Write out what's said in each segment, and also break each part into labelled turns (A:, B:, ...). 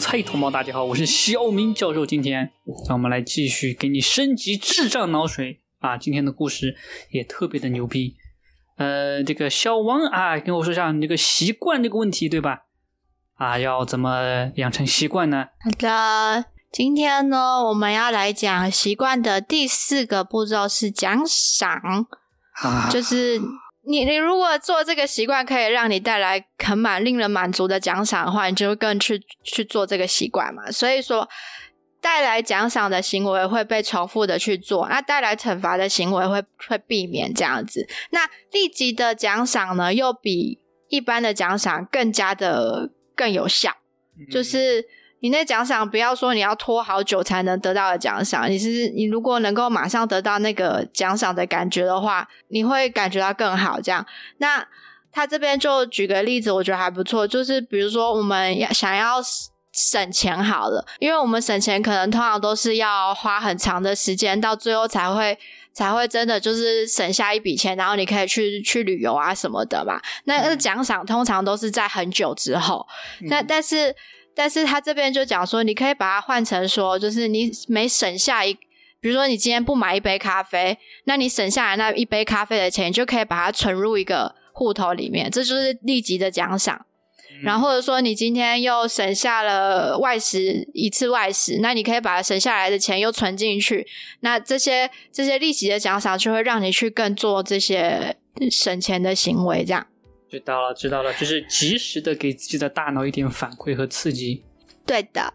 A: 菜同胞，大家好，我是肖明教授。今天让我们来继续给你升级智障脑水啊！今天的故事也特别的牛逼。呃，这个小王啊，跟我说一下你这个习惯这个问题，对吧？啊，要怎么养成习惯呢？
B: 好的，今天呢，我们要来讲习惯的第四个步骤是奖赏，
A: 啊，
B: 就是你你如果做这个习惯可以让你带来很满令人满足的奖赏的话，你就会更去去做这个习惯嘛。所以说，带来奖赏的行为会被重复的去做，那带来惩罚的行为会会避免这样子。那立即的奖赏呢，又比一般的奖赏更加的更有效，就是。你那奖赏不要说你要拖好久才能得到的奖赏，你是你如果能够马上得到那个奖赏的感觉的话，你会感觉到更好。这样，那他这边就举个例子，我觉得还不错，就是比如说我们要想要省钱好了，因为我们省钱可能通常都是要花很长的时间，到最后才会才会真的就是省下一笔钱，然后你可以去去旅游啊什么的嘛。那个奖赏通常都是在很久之后，那但是。但是他这边就讲说，你可以把它换成说，就是你每省下一，比如说你今天不买一杯咖啡，那你省下来那一杯咖啡的钱，你就可以把它存入一个户头里面，这就是立即的奖赏。然后或者说你今天又省下了外食一次外食，那你可以把省下来的钱又存进去，那这些这些利息的奖赏就会让你去更做这些省钱的行为，这样。
A: 知道了，知道了，就是及时的给自己的大脑一点反馈和刺激。
B: 对的。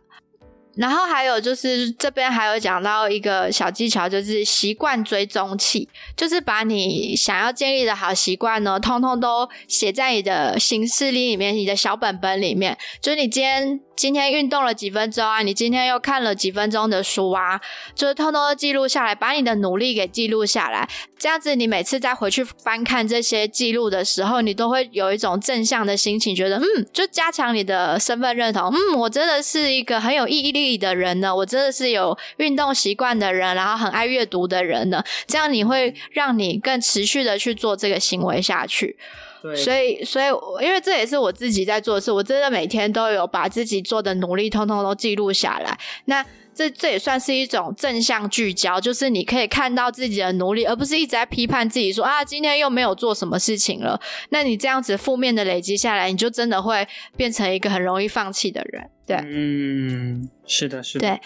B: 然后还有就是这边还有讲到一个小技巧，就是习惯追踪器，就是把你想要建立的好习惯呢，通通都写在你的行事历里面，你的小本本里面。就是你今天今天运动了几分钟啊，你今天又看了几分钟的书啊，就是偷偷的记录下来，把你的努力给记录下来。这样子，你每次再回去翻看这些记录的时候，你都会有一种正向的心情，觉得嗯，就加强你的身份认同。嗯，我真的是一个很有毅力。的人呢，我真的是有运动习惯的人，然后很爱阅读的人呢，这样你会让你更持续的去做这个行为下去。
A: 对，
B: 所以，所以，因为这也是我自己在做的事，我真的每天都有把自己做的努力通通都记录下来。那这这也算是一种正向聚焦，就是你可以看到自己的努力，而不是一直在批判自己说啊，今天又没有做什么事情了。那你这样子负面的累积下来，你就真的会变成一个很容易放弃的人。对，
A: 嗯，是的，是的。
B: 对，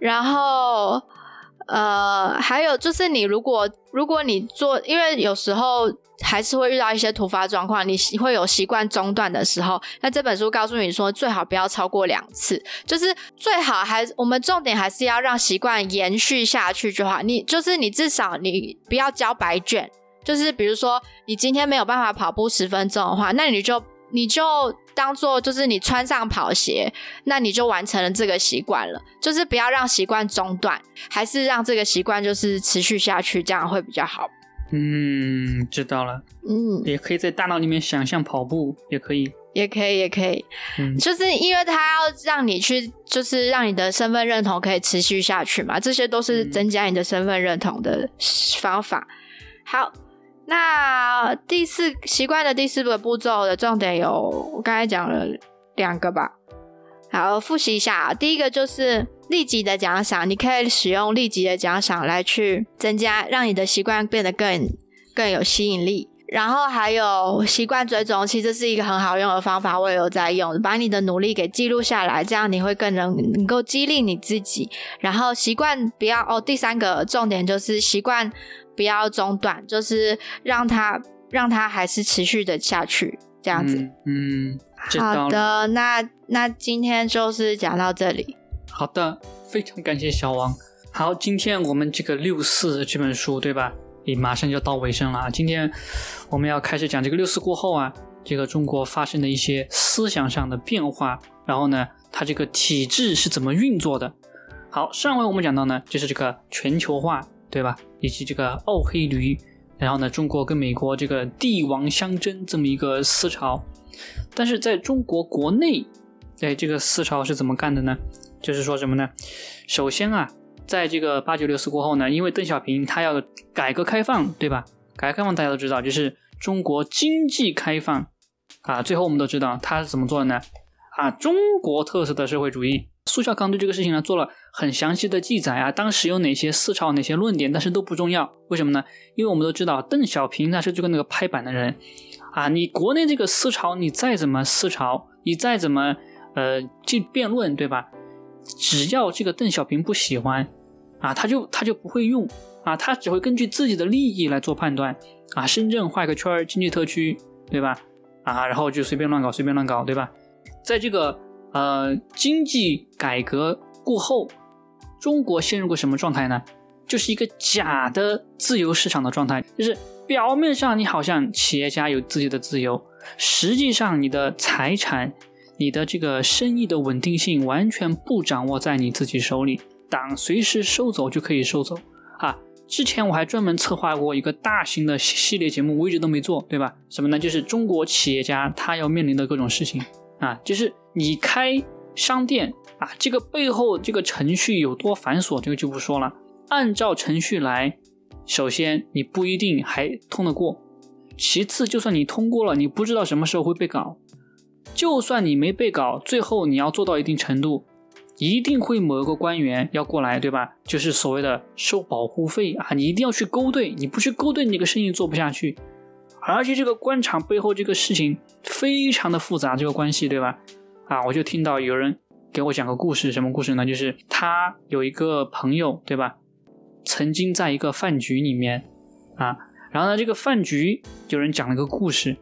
B: 然后呃，还有就是你如果如果你做，因为有时候还是会遇到一些突发状况，你会有习惯中断的时候，那这本书告诉你说，最好不要超过两次，就是最好还我们重点还是要让习惯延续下去就好。你就是你至少你不要交白卷，就是比如说你今天没有办法跑步十分钟的话，那你就你就。当做就是你穿上跑鞋，那你就完成了这个习惯了。就是不要让习惯中断，还是让这个习惯就是持续下去，这样会比较好。
A: 嗯，知道了。
B: 嗯，
A: 也可以在大脑里面想象跑步，也可以，
B: 也可以，也可以。
A: 嗯，
B: 就是因为他要让你去，就是让你的身份认同可以持续下去嘛，这些都是增加你的身份认同的方法。好。那第四习惯的第四个步骤的重点有，我刚才讲了两个吧。好，复习一下。第一个就是立即的奖赏，你可以使用立即的奖赏来去增加，让你的习惯变得更更有吸引力。然后还有习惯追踪，其实是一个很好用的方法，我也有在用，把你的努力给记录下来，这样你会更能能够激励你自己。然后习惯不要哦，第三个重点就是习惯。不要中断，就是让它让它还是持续的下去，这样子。
A: 嗯，
B: 好的，那那今天就是讲到这里。
A: 好的，非常感谢小王。好，今天我们这个六四这本书，对吧？也马上就到尾声了啊。今天我们要开始讲这个六四过后啊，这个中国发生的一些思想上的变化，然后呢，它这个体制是怎么运作的？好，上回我们讲到呢，就是这个全球化。对吧？以及这个奥黑驴，然后呢，中国跟美国这个帝王相争这么一个思潮，但是在中国国内，哎，这个思潮是怎么干的呢？就是说什么呢？首先啊，在这个八九六四过后呢，因为邓小平他要改革开放，对吧？改革开放大家都知道，就是中国经济开放啊。最后我们都知道他是怎么做的呢？啊，中国特色的社会主义。苏小康对这个事情呢做了很详细的记载啊，当时有哪些思潮、哪些论点，但是都不重要。为什么呢？因为我们都知道，邓小平他是这个那个拍板的人啊。你国内这个思潮，你再怎么思潮，你再怎么呃去辩论，对吧？只要这个邓小平不喜欢啊，他就他就不会用啊，他只会根据自己的利益来做判断啊。深圳画个圈儿，经济特区，对吧？啊，然后就随便乱搞，随便乱搞，对吧？在这个。呃，经济改革过后，中国陷入过什么状态呢？就是一个假的自由市场的状态，就是表面上你好像企业家有自己的自由，实际上你的财产、你的这个生意的稳定性完全不掌握在你自己手里，党随时收走就可以收走啊！之前我还专门策划过一个大型的系列节目，我一直都没做，对吧？什么呢？就是中国企业家他要面临的各种事情啊，就是。你开商店啊，这个背后这个程序有多繁琐，这个就不说了。按照程序来，首先你不一定还通得过，其次就算你通过了，你不知道什么时候会被搞。就算你没被搞，最后你要做到一定程度，一定会某一个官员要过来，对吧？就是所谓的收保护费啊，你一定要去勾兑，你不去勾兑，你这个生意做不下去。而且这个官场背后这个事情非常的复杂，这个关系，对吧？啊，我就听到有人给我讲个故事，什么故事呢？就是他有一个朋友，对吧？曾经在一个饭局里面啊，然后呢，这个饭局有人讲了个故事，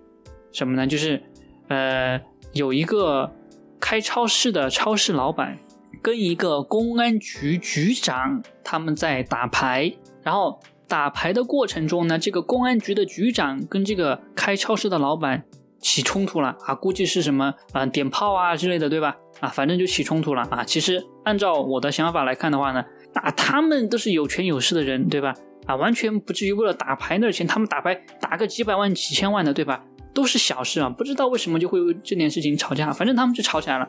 A: 什么呢？就是呃，有一个开超市的超市老板跟一个公安局局长他们在打牌，然后打牌的过程中呢，这个公安局的局长跟这个开超市的老板。起冲突了啊，估计是什么啊，点炮啊之类的，对吧？啊，反正就起冲突了啊。其实按照我的想法来看的话呢，啊，他们都是有权有势的人，对吧？啊，完全不至于为了打牌那钱，他们打牌打个几百万、几千万的，对吧？都是小事啊，不知道为什么就会为这件事情吵架，反正他们就吵起来了。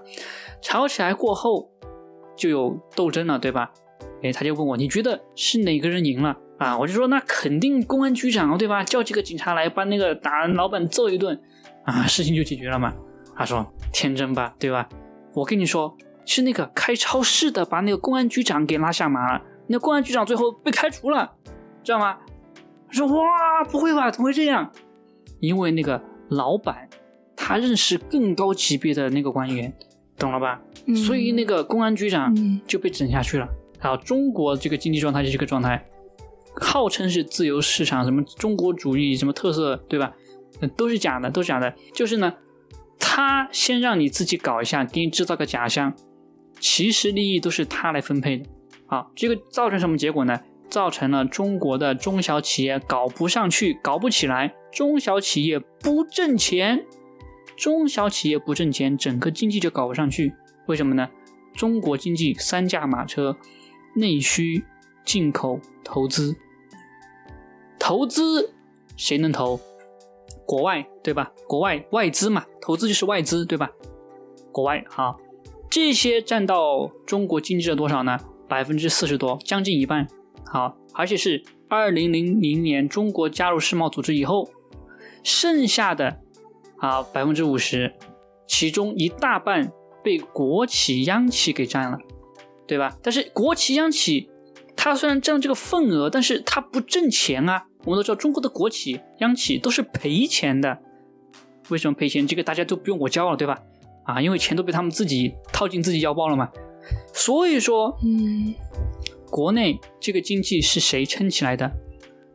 A: 吵起来过后就有斗争了，对吧？哎，他就问我，你觉得是哪个人赢了啊？我就说那肯定公安局长，对吧？叫几个警察来把那个打老板揍一顿。啊，事情就解决了嘛？他说天真吧，对吧？我跟你说，是那个开超市的把那个公安局长给拉下马了，那公安局长最后被开除了，知道吗？他说哇，不会吧？怎么会这样？因为那个老板他认识更高级别的那个官员，懂了吧？所以那个公安局长就被整下去了。然后中国这个经济状态就是这个状态，号称是自由市场，什么中国主义，什么特色，对吧？都是假的，都是假的。就是呢，他先让你自己搞一下，给你制造个假象，其实利益都是他来分配的。好，这个造成什么结果呢？造成了中国的中小企业搞不上去，搞不起来，中小企业不挣钱，中小企业不挣钱，整个经济就搞不上去。为什么呢？中国经济三驾马车：内需、进口、投资。投资谁能投？国外对吧？国外外资嘛，投资就是外资对吧？国外好，这些占到中国经济的多少呢？百分之四十多，将近一半。好，而且是二零零零年中国加入世贸组织以后，剩下的啊百分之五十，其中一大半被国企央企给占了，对吧？但是国企央企它虽然占这个份额，但是它不挣钱啊。我们都知道，中国的国企、央企都是赔钱的。为什么赔钱？这个大家都不用我教了，对吧？啊，因为钱都被他们自己套进自己腰包了嘛。所以说，嗯，国内这个经济是谁撑起来的？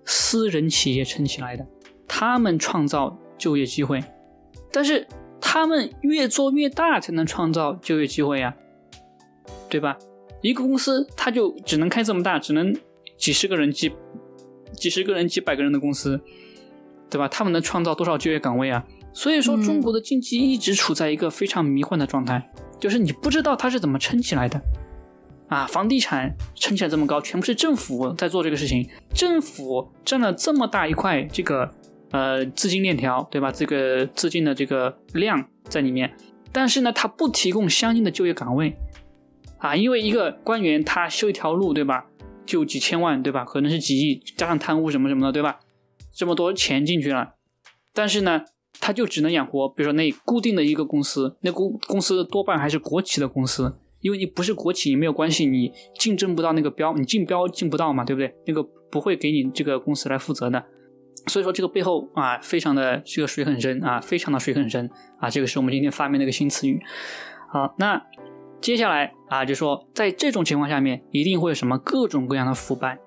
A: 私人企业撑起来的，他们创造就业机会。但是他们越做越大，才能创造就业机会呀，对吧？一个公司它就只能开这么大，只能几十个人几。几十个人、几百个人的公司，对吧？他们能创造多少就业岗位啊？所以说，中国的经济一直处在一个非常迷幻的状态，就是你不知道它是怎么撑起来的啊！房地产撑起来这么高，全部是政府在做这个事情，政府占了这么大一块这个呃资金链条，对吧？这个资金的这个量在里面，但是呢，它不提供相应的就业岗位啊，因为一个官员他修一条路，对吧？就几千万，对吧？可能是几亿，加上贪污什么什么的，对吧？这么多钱进去了，但是呢，他就只能养活，比如说那固定的一个公司，那公公司多半还是国企的公司，因为你不是国企也没有关系，你竞争不到那个标，你竞标竞不到嘛，对不对？那个不会给你这个公司来负责的。所以说这个背后啊，非常的这个水很深啊，非常的水很深啊，这个是我们今天发明的一个新词语。好，那接下来啊，就说在这种情况下面，一定会有什么各种各样的腐败，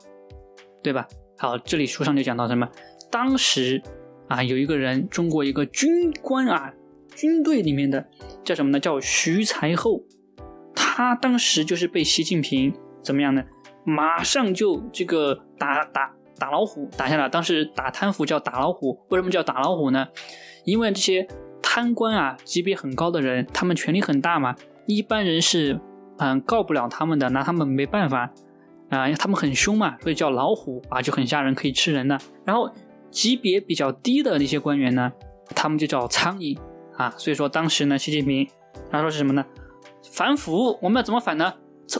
A: 对吧？好，这里书上就讲到什么，当时啊，有一个人，中国一个军官啊，军队里面的叫什么呢？叫徐才厚，他当时就是被习近平怎么样呢？马上就这个打打。打老虎打下来，当时打贪腐叫打老虎，为什么叫打老虎呢？因为这些贪官啊，级别很高的人，他们权力很大嘛，一般人是嗯告不了他们的，拿他们没办法啊，因为他们很凶嘛，所以叫老虎啊，就很吓人，可以吃人的。然后级别比较低的那些官员呢，他们就叫苍蝇啊，所以说当时呢，习近平他说是什么呢？反腐，我们要怎么反呢？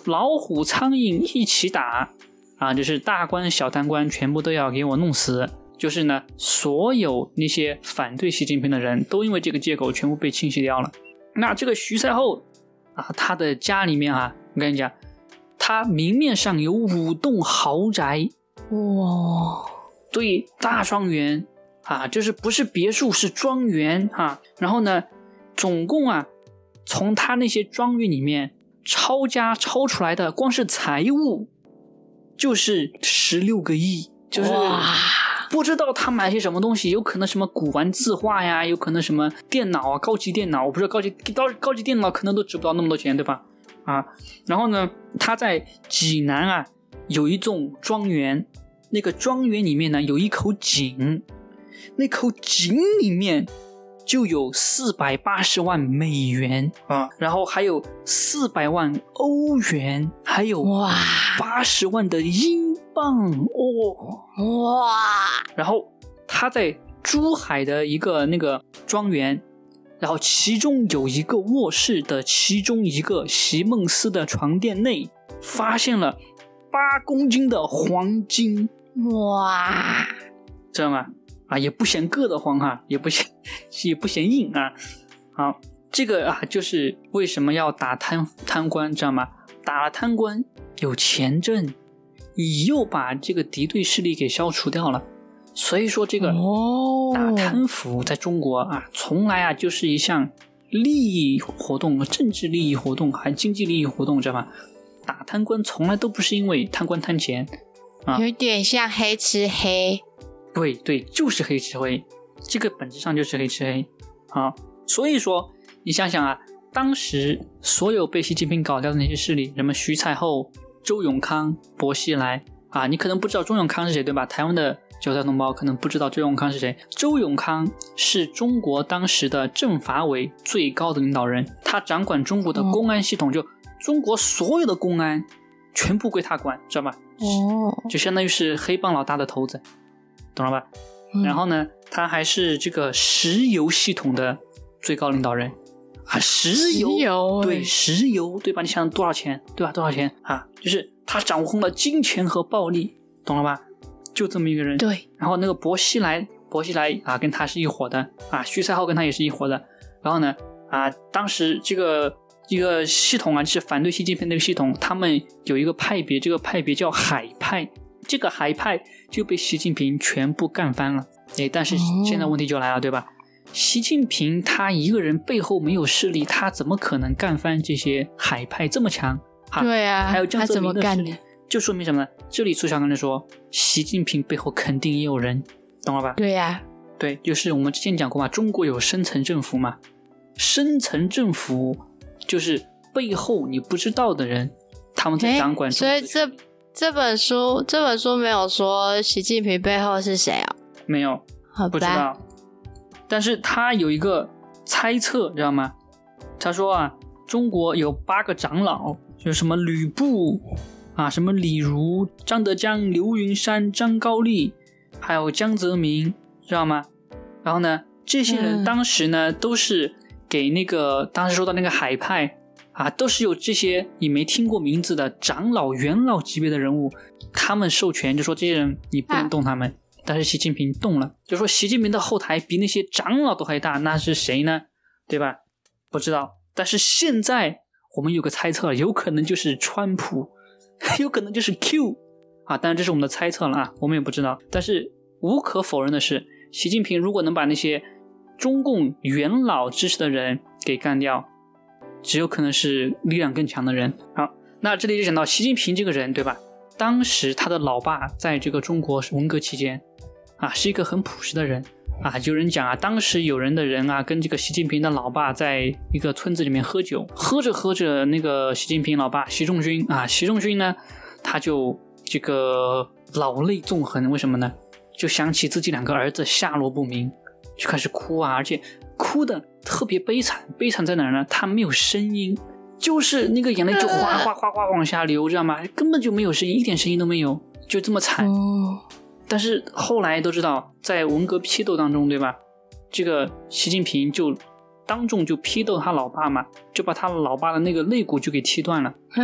A: 老虎苍蝇一起打。啊，就是大官小贪官全部都要给我弄死，就是呢，所有那些反对习近平的人都因为这个借口全部被清洗掉了。那这个徐才厚啊，他的家里面啊，我跟你讲，他明面上有五栋豪宅，
B: 哇，
A: 对，大庄园啊，就是不是别墅是庄园啊。然后呢，总共啊，从他那些庄园里面抄家抄出来的，光是财物。就是十六个亿，就是不知道他买些什么东西，有可能什么古玩字画呀，有可能什么电脑啊，高级电脑，我不知道高级高高级电脑可能都值不到那么多钱，对吧？啊，然后呢，他在济南啊有一栋庄园，那个庄园里面呢有一口井，那口井里面。就有四百八十万美元啊，然后还有四百万欧元，还有哇八十万的英镑哦哇！然后他在珠海的一个那个庄园，然后其中有一个卧室的其中一个席梦思的床垫内，发现了八公斤的黄金哇，知道吗？啊，也不嫌硌得慌哈，也不嫌也不嫌硬啊。好，这个啊，就是为什么要打贪贪官，知道吗？打了贪官有钱挣，你又把这个敌对势力给消除掉了。所以说，这个打贪腐在中国啊，从来啊就是一项利益活动、政治利益活动，还经济利益活动，知道吗？打贪官从来都不是因为贪官贪钱啊，
B: 有点像黑吃黑。
A: 对对，就是黑吃黑，这个本质上就是黑吃黑啊。所以说，你想想啊，当时所有被习近平搞掉的那些势力，什么徐才厚、周永康、薄熙来啊，你可能不知道周永康是谁，对吧？台湾的韭菜同胞可能不知道周永康是谁。周永康是中国当时的政法委最高的领导人，他掌管中国的公安系统，就中国所有的公安全部归他管，知道吧？哦，就相当于是黑帮老大的头子。懂了吧？然后呢，他还是这个石油系统的最高领导人啊，石油对石油对吧？你想多少钱对吧？多少钱啊？就是他掌控了金钱和暴力，懂了吧？就这么一个人。
B: 对。
A: 然后那个薄熙来，薄熙来啊，跟他是一伙的啊。徐才厚跟他也是一伙的。然后呢，啊，当时这个一个系统啊，就是反对习近平那个系统，他们有一个派别，这个派别叫海派。这个海派就被习近平全部干翻了，哎，但是现在问题就来了，对吧？习近平他一个人背后没有势力，他怎么可能干翻这些海派这么强？
B: 对啊，
A: 还有江泽民
B: 的势
A: 力，就说明什么呢？这里苏小刚才说，习近平背后肯定也有人，懂了吧？
B: 对呀，
A: 对，就是我们之前讲过嘛，中国有深层政府嘛，深层政府就是背后你不知道的人，他们在掌管。
B: 所以这。这本书这本书没有说习近平背后是谁啊？
A: 没有，不知道。但是他有一个猜测，知道吗？他说啊，中国有八个长老，就是什么吕布啊，什么李儒、张德江、刘云山、张高丽，还有江泽民，知道吗？然后呢，这些人当时呢，都是给那个当时说到那个海派。啊，都是有这些你没听过名字的长老、元老级别的人物，他们授权就说这些人你不能动他们，但是习近平动了，就说习近平的后台比那些长老都还大，那是谁呢？对吧？不知道。但是现在我们有个猜测，有可能就是川普，有可能就是 Q 啊。当然这是我们的猜测了啊，我们也不知道。但是无可否认的是，习近平如果能把那些中共元老支持的人给干掉，只有可能是力量更强的人。好，那这里就讲到习近平这个人，对吧？当时他的老爸在这个中国文革期间，啊，是一个很朴实的人。啊，有人讲啊，当时有人的人啊，跟这个习近平的老爸在一个村子里面喝酒，喝着喝着，那个习近平老爸习仲勋啊，习仲勋呢，他就这个老泪纵横，为什么呢？就想起自己两个儿子下落不明，就开始哭啊，而且哭的特别悲惨，悲惨在哪儿呢？他没有声音，就是那个眼泪就哗哗哗哗往下流，知道吗？根本就没有声音，一点声音都没有，就这么惨。哦但是后来都知道，在文革批斗当中，对吧？这个习近平就当众就批斗他老爸嘛，就把他老爸的那个肋骨就给踢断了。啊，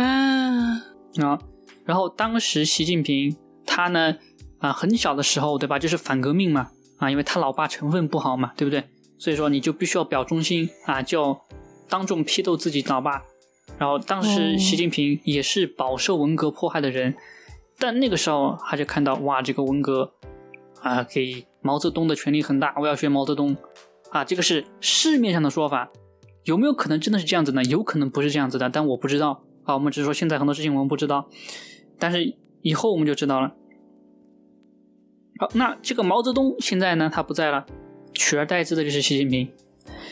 A: 啊，然后当时习近平他呢，啊，很小的时候，对吧？就是反革命嘛，啊，因为他老爸成分不好嘛，对不对？所以说你就必须要表忠心啊，就当众批斗自己老爸。然后当时习近平也是饱受文革迫害的人。但那个时候，他就看到哇，这个文革啊，给毛泽东的权力很大，我要学毛泽东啊，这个是市面上的说法，有没有可能真的是这样子呢？有可能不是这样子的，但我不知道啊。我们只是说现在很多事情我们不知道，但是以后我们就知道了。好，那这个毛泽东现在呢，他不在了，取而代之的就是习近平。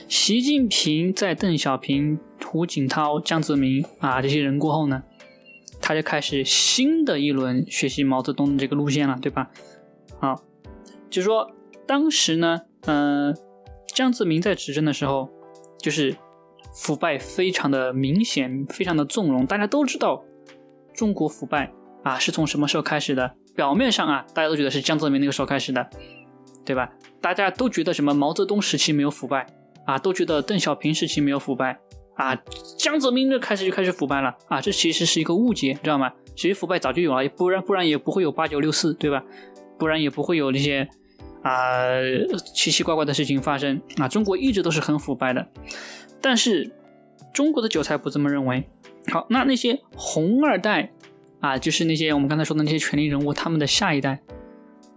A: 习近平在邓小平、胡锦涛、江泽民啊这些人过后呢？他就开始新的一轮学习毛泽东的这个路线了，对吧？好，就是说当时呢，嗯，江泽民在执政的时候，就是腐败非常的明显，非常的纵容。大家都知道，中国腐败啊是从什么时候开始的？表面上啊，大家都觉得是江泽民那个时候开始的，对吧？大家都觉得什么毛泽东时期没有腐败啊，都觉得邓小平时期没有腐败。啊，江泽民这开始就开始腐败了啊！这其实是一个误解，知道吗？其实腐败早就有了，不然不然也不会有八九六四，对吧？不然也不会有那些啊奇奇怪怪的事情发生啊！中国一直都是很腐败的，但是中国的韭菜不这么认为。好，那那些红二代啊，就是那些我们刚才说的那些权力人物，他们的下一代，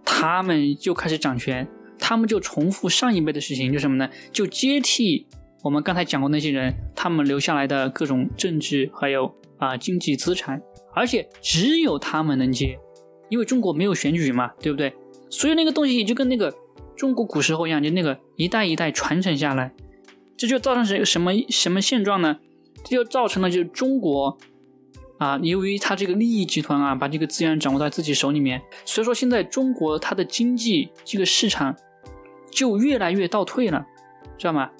A: 他们就开始掌权，他们就重复上一辈的事情，就什么呢？就接替。我们刚才讲过那些人，他们留下来的各种政治还有啊经济资产，而且只有他们能接，因为中国没有选举嘛，对不对？所以那个东西就跟那个中国古时候一样，就那个一代一代传承下来，这就造成是一个什么什么现状呢？这就造成了就是中国啊，由于他这个利益集团啊，把这个资源掌握在自己手里面，所以说现在中国它的经济这个市场就越来越倒退了，知道吗？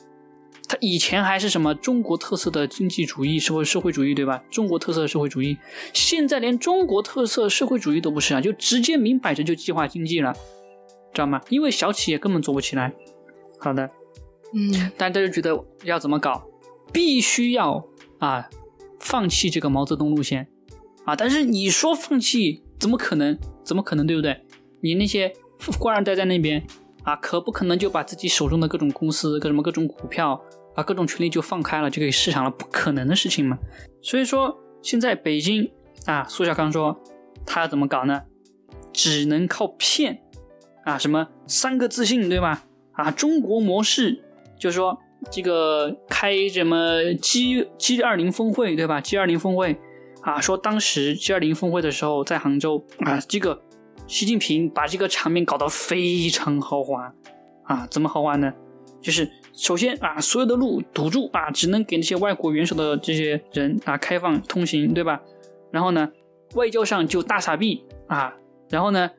A: 他以前还是什么中国特色的经济主义，社会社会主义，对吧？中国特色的社会主义，现在连中国特色社会主义都不是啊，就直接明摆着就计划经济了，知道吗？因为小企业根本做不起来。好的，
B: 嗯，但
A: 大家就觉得要怎么搞，必须要啊放弃这个毛泽东路线啊！但是你说放弃，怎么可能？怎么可能？对不对？你那些官二代在那边啊，可不可能就把自己手中的各种公司、各什么各种股票？把各种权力就放开了，就给市场了，不可能的事情嘛。所以说，现在北京啊，苏小康说他怎么搞呢？只能靠骗啊，什么三个自信，对吧？啊，中国模式，就是说这个开什么 G G 二零峰会，对吧？G 二零峰会啊，说当时 G 二零峰会的时候在杭州啊，这个习近平把这个场面搞得非常豪华啊，怎么豪华呢？就是首先啊，所有的路堵住啊，只能给那些外国元首的这些人啊开放通行，对吧？然后呢，外交上就大傻逼啊，然后呢，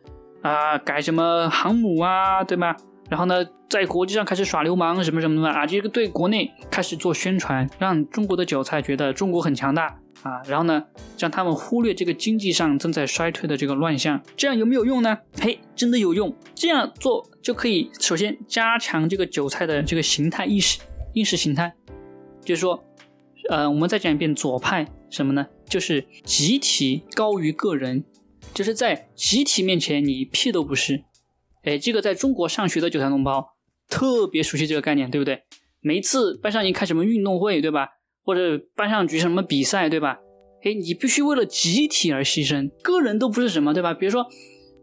A: 啊改什么航母啊，对吧？然后呢，在国际上开始耍流氓什么什么的啊，这个对国内开始做宣传，让中国的韭菜觉得中国很强大。啊，然后呢，让他们忽略这个经济上正在衰退的这个乱象，这样有没有用呢？嘿，真的有用。这样做就可以首先加强这个韭菜的这个形态意识、意识形态，就是说，呃，我们再讲一遍，左派什么呢？就是集体高于个人，就是在集体面前你屁都不是，哎，这个在中国上学的韭菜同胞特别熟悉这个概念，对不对？每一次班上一开什么运动会，对吧？或者班上举行什么比赛，对吧？哎，你必须为了集体而牺牲，个人都不是什么，对吧？比如说，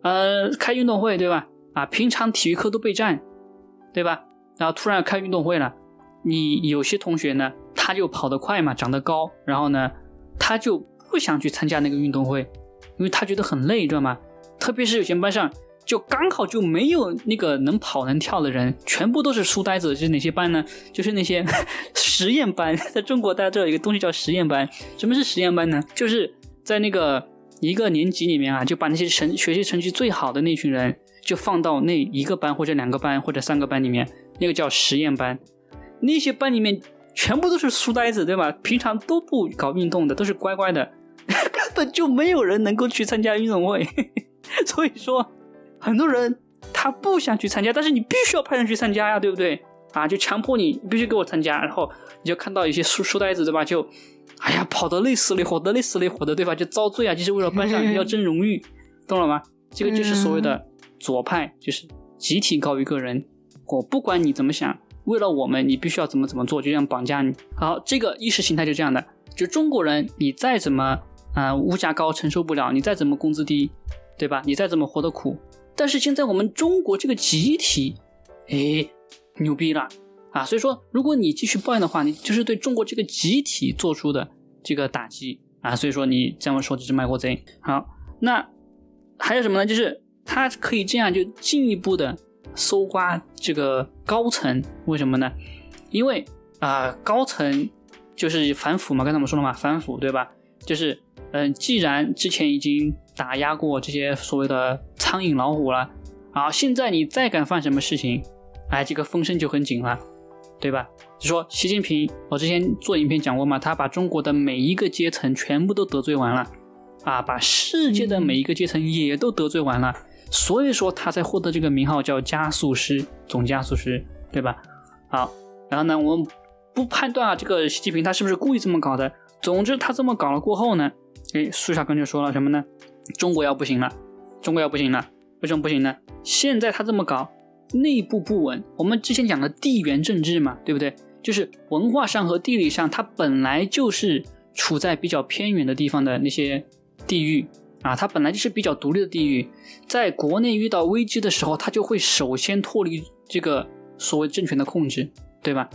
A: 呃，开运动会，对吧？啊，平常体育课都备战，对吧？然后突然开运动会了，你有些同学呢，他就跑得快嘛，长得高，然后呢，他就不想去参加那个运动会，因为他觉得很累，知道吗？特别是有些班上。就刚好就没有那个能跑能跳的人，全部都是书呆子。就是哪些班呢？就是那些 实验班。在中国，大家知道一个东西叫实验班。什么是实验班呢？就是在那个一个年级里面啊，就把那些成学习成绩最好的那群人，就放到那一个班或者两个班或者三个班里面，那个叫实验班。那些班里面全部都是书呆子，对吧？平常都不搞运动的，都是乖乖的，根本就没有人能够去参加运动会。所以说。很多人他不想去参加，但是你必须要派人去参加呀，对不对？啊，就强迫你必须给我参加，然后你就看到一些书书呆子，对吧？就，哎呀，跑得累死累活的，累死累活的，对吧？就遭罪啊，就是为了班上要争荣誉，懂了吗？这个就是所谓的左派，就是集体高于个人。我不管你怎么想，为了我们，你必须要怎么怎么做，就这样绑架你。好，这个意识形态就这样的，就中国人，你再怎么啊物价高承受不了，你再怎么工资低，对吧？你再怎么活得苦。但是现在我们中国这个集体，哎，牛逼了啊！所以说，如果你继续抱怨的话，你就是对中国这个集体做出的这个打击啊！所以说，你这么说就是卖国贼。好，那还有什么呢？就是他可以这样就进一步的搜刮这个高层，为什么呢？因为啊，高层就是反腐嘛，刚才我们说了嘛，反腐对吧？就是嗯，既然之前已经打压过这些所谓的。苍蝇老虎了，好，现在你再敢犯什么事情，哎，这个风声就很紧了，对吧？就说习近平，我之前做影片讲过嘛，他把中国的每一个阶层全部都得罪完了，啊，把世界的每一个阶层也都得罪完了，所以说他才获得这个名号叫加速师，总加速师，对吧？好，然后呢，我们不判断啊，这个习近平他是不是故意这么搞的，总之他这么搞了过后呢，哎，苏小刚就说了什么呢？中国要不行了。中国要不行了，为什么不行呢？现在他这么搞，内部不稳。我们之前讲的地缘政治嘛，对不对？就是文化上和地理上，它本来就是处在比较偏远的地方的那些地域啊，它本来就是比较独立的地域，在国内遇到危机的时候，它就会首先脱离这个所谓政权的控制，对吧？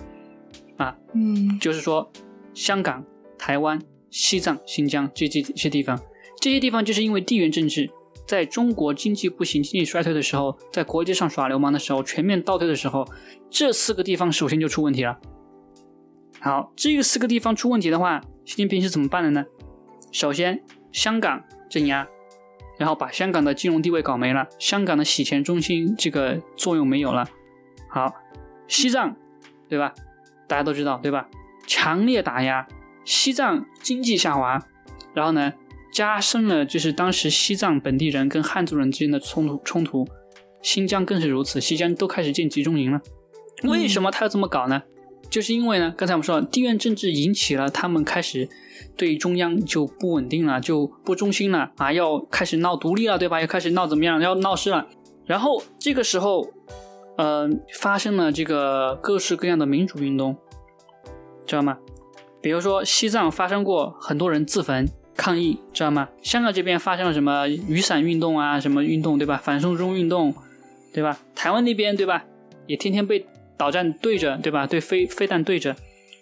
A: 啊，
B: 嗯，
A: 就是说，香港、台湾、西藏、新疆这这些地方，这些地方就是因为地缘政治。在中国经济不行、经济衰退的时候，在国际上耍流氓的时候、全面倒退的时候，这四个地方首先就出问题了。好，这个四个地方出问题的话，习近平是怎么办的呢？首先，香港镇压，然后把香港的金融地位搞没了，香港的洗钱中心这个作用没有了。好，西藏，对吧？大家都知道，对吧？强烈打压，西藏经济下滑，然后呢？加深了就是当时西藏本地人跟汉族人之间的冲突冲突，新疆更是如此，新疆都开始建集中营了。为什么他要这么搞呢？就是因为呢，刚才我们说地缘政治引起了他们开始对中央就不稳定了，就不忠心了啊，要开始闹独立了，对吧？要开始闹怎么样？要闹事了。然后这个时候，呃，发生了这个各式各样的民主运动，知道吗？比如说西藏发生过很多人自焚。抗议知道吗？香港这边发生了什么雨伞运动啊，什么运动对吧？反送中运动，对吧？台湾那边对吧？也天天被导弹对着对吧？对飞飞弹对着，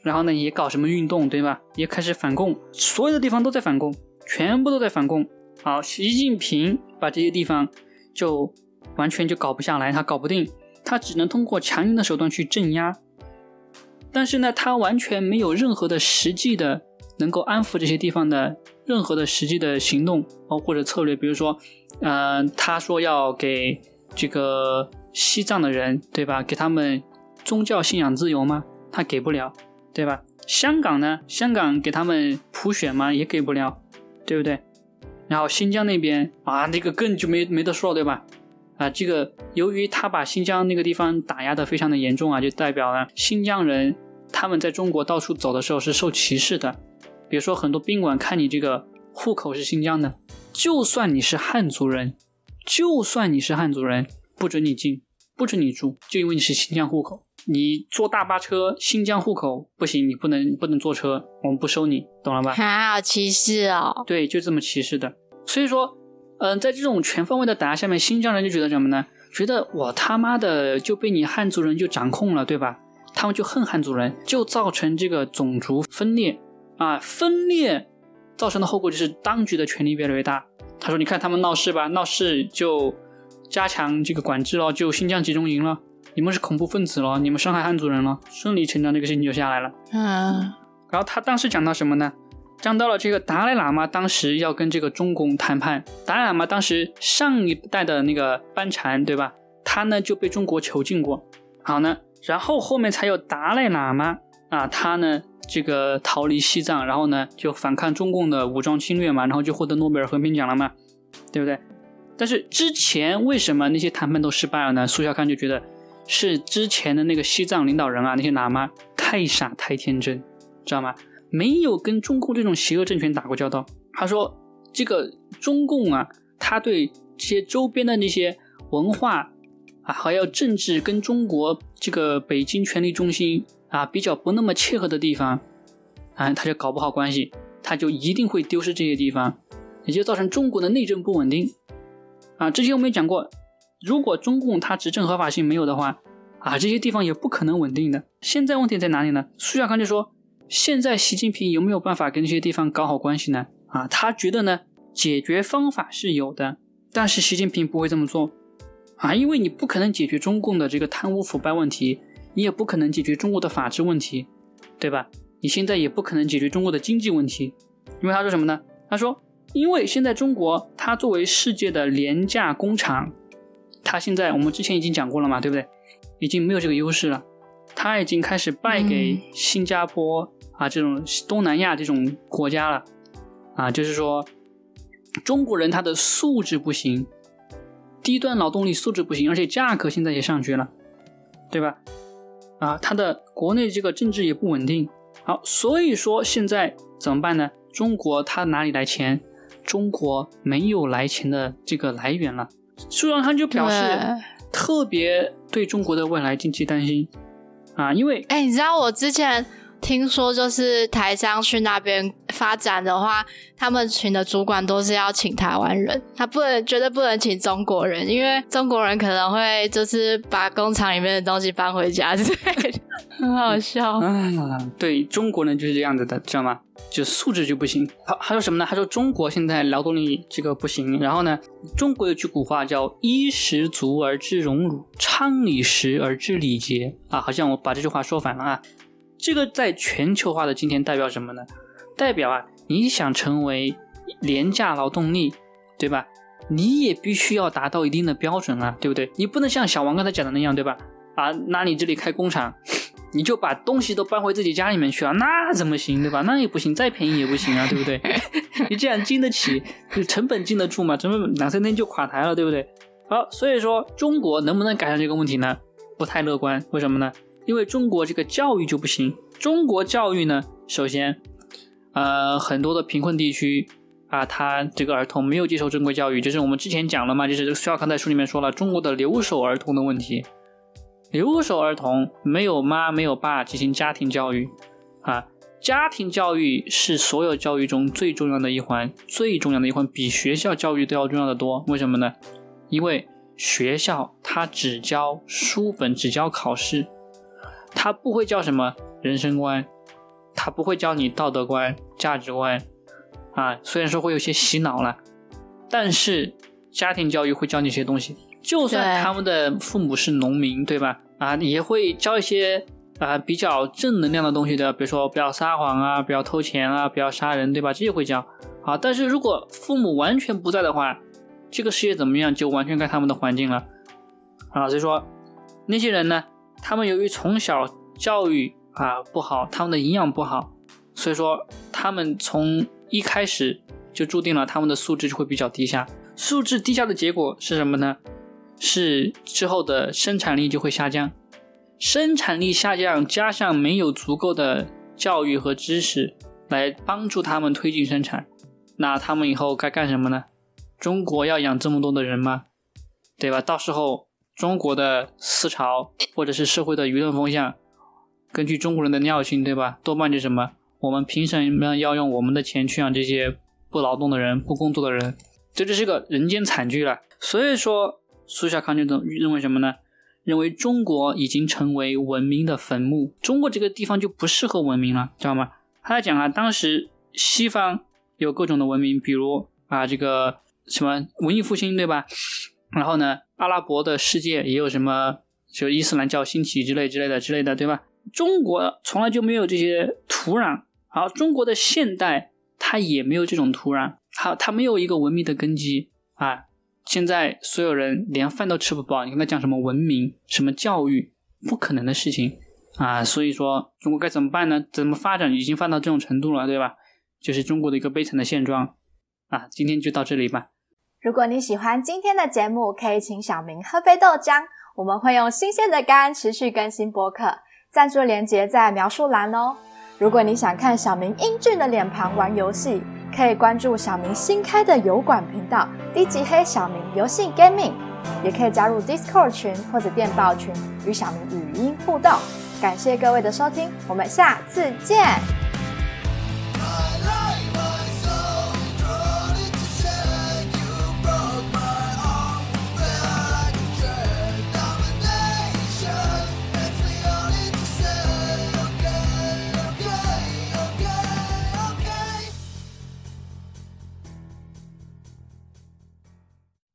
A: 然后呢也搞什么运动对吧？也开始反共，所有的地方都在反共，全部都在反共。好，习近平把这些地方就完全就搞不下来，他搞不定，他只能通过强硬的手段去镇压，但是呢，他完全没有任何的实际的能够安抚这些地方的。任何的实际的行动哦或者策略，比如说，嗯，他说要给这个西藏的人，对吧？给他们宗教信仰自由吗？他给不了，对吧？香港呢？香港给他们普选吗？也给不了，对不对？然后新疆那边啊，那个更就没没得说，对吧？啊，这个由于他把新疆那个地方打压的非常的严重啊，就代表了新疆人他们在中国到处走的时候是受歧视的。比如说，很多宾馆看你这个户口是新疆的，就算你是汉族人，就算你是汉族人，不准你进，不准你住，就因为你是新疆户口。你坐大巴车，新疆户口不行，你不能不能坐车，我们不收你，懂了吧？
B: 好歧视哦！
A: 对，就这么歧视的。所以说，嗯，在这种全方位的打压下面，新疆人就觉得什么呢？觉得我他妈的就被你汉族人就掌控了，对吧？他们就恨汉族人，就造成这个种族分裂啊，分裂造成的后果就是当局的权力越来越大。他说：“你看他们闹事吧，闹事就加强这个管制了，就新疆集中营了。你们是恐怖分子了，你们伤害汉族人了，顺理成章这个事情就下来了。”
B: 嗯，
A: 然后他当时讲到什么呢？讲到了这个达赖喇嘛当时要跟这个中共谈判，达赖喇嘛当时上一代的那个班禅，对吧？他呢就被中国囚禁过。好呢，然后后面才有达赖喇嘛啊，他呢这个逃离西藏，然后呢就反抗中共的武装侵略嘛，然后就获得诺贝尔和平奖了嘛，对不对？但是之前为什么那些谈判都失败了呢？苏小康就觉得是之前的那个西藏领导人啊，那些喇嘛太傻太天真，知道吗？没有跟中共这种邪恶政权打过交道。他说这个中共啊，他对这些周边的那些文化。啊，还有政治跟中国这个北京权力中心啊比较不那么切合的地方，啊，他就搞不好关系，他就一定会丢失这些地方，也就造成中国的内政不稳定。啊，之前我们也讲过，如果中共它执政合法性没有的话，啊，这些地方也不可能稳定的。现在问题在哪里呢？苏小康就说，现在习近平有没有办法跟这些地方搞好关系呢？啊，他觉得呢，解决方法是有的，但是习近平不会这么做。啊，因为你不可能解决中共的这个贪污腐败问题，你也不可能解决中国的法治问题，对吧？你现在也不可能解决中国的经济问题，因为他说什么呢？他说，因为现在中国它作为世界的廉价工厂，它现在我们之前已经讲过了嘛，对不对？已经没有这个优势了，它已经开始败给新加坡啊这种东南亚这种国家了，啊，就是说中国人他的素质不行。低端劳动力素质不行，而且价格现在也上去了，对吧？啊，它的国内这个政治也不稳定。好，所以说现在怎么办呢？中国它哪里来钱？中国没有来钱的这个来源了。苏永康就表示特别对中国的未来经济担心啊，因为
B: 哎，你知道我之前。听说就是台商去那边发展的话，他们请的主管都是要请台湾人，他不能绝对不能请中国人，因为中国人可能会就是把工厂里面的东西搬回家之类的，很好笑。
A: 嗯，对中国人就是这样子的，知道吗？就素质就不行。他他说什么呢？他说中国现在劳动力这个不行，然后呢，中国有句古话叫“衣食足而知荣辱，昌理实而知礼节”啊，好像我把这句话说反了啊。这个在全球化的今天代表什么呢？代表啊，你想成为廉价劳动力，对吧？你也必须要达到一定的标准啊，对不对？你不能像小王刚才讲的那样，对吧？啊，那你这里开工厂，你就把东西都搬回自己家里面去啊，那怎么行，对吧？那也不行，再便宜也不行啊，对不对？你这样经得起，就成本经得住吗？成本两三天就垮台了，对不对？好，所以说中国能不能改善这个问题呢？不太乐观，为什么呢？因为中国这个教育就不行，中国教育呢，首先，呃，很多的贫困地区啊，他这个儿童没有接受正规教育，就是我们之前讲了嘛，就是需要看在书里面说了，中国的留守儿童的问题，留守儿童没有妈没有爸进行家庭教育啊，家庭教育是所有教育中最重要的一环，最重要的一环比学校教育都要重要的多，为什么呢？因为学校它只教书本，只教考试。他不会教什么人生观，他不会教你道德观、价值观，啊，虽然说会有些洗脑了，但是家庭教育会教你一些东西。就算他们的父母是农民，对吧？啊，也会教一些啊比较正能量的东西的，比如说不要撒谎啊，不要偷钱啊，不要杀人，对吧？这些会教。啊，但是如果父母完全不在的话，这个世界怎么样，就完全看他们的环境了。啊，所以说那些人呢？他们由于从小教育啊不好，他们的营养不好，所以说他们从一开始就注定了他们的素质就会比较低下。素质低下的结果是什么呢？是之后的生产力就会下降。生产力下降，加上没有足够的教育和知识来帮助他们推进生产，那他们以后该干什么呢？中国要养这么多的人吗？对吧？到时候。中国的思潮或者是社会的舆论风向，根据中国人的尿性，对吧？多半就什么，我们凭什么要用我们的钱去养这些不劳动的人、不工作的人？这就是个人间惨剧了。所以说，苏小康就认为什么呢？认为中国已经成为文明的坟墓，中国这个地方就不适合文明了，知道吗？他在讲啊，当时西方有各种的文明，比如啊这个什么文艺复兴，对吧？然后呢，阿拉伯的世界也有什么，就伊斯兰教兴起之类之类的之类的，对吧？中国从来就没有这些土壤，好，中国的现代它也没有这种土壤，好，它没有一个文明的根基啊。现在所有人连饭都吃不饱，你跟他讲什么文明、什么教育，不可能的事情啊！所以说，中国该怎么办呢？怎么发展已经发到这种程度了，对吧？就是中国的一个悲惨的现状啊！今天就到这里吧。
B: 如果你喜欢今天的节目，可以请小明喝杯豆浆，我们会用新鲜的肝持续更新播客，赞助连接在描述栏哦。如果你想看小明英俊的脸庞玩游戏。可以关注小明新开的油管频道“低级黑小明游戏 Gaming”，也可以加入 Discord 群或者电报群与小明语音互动。感谢各位的收听，我们下次见。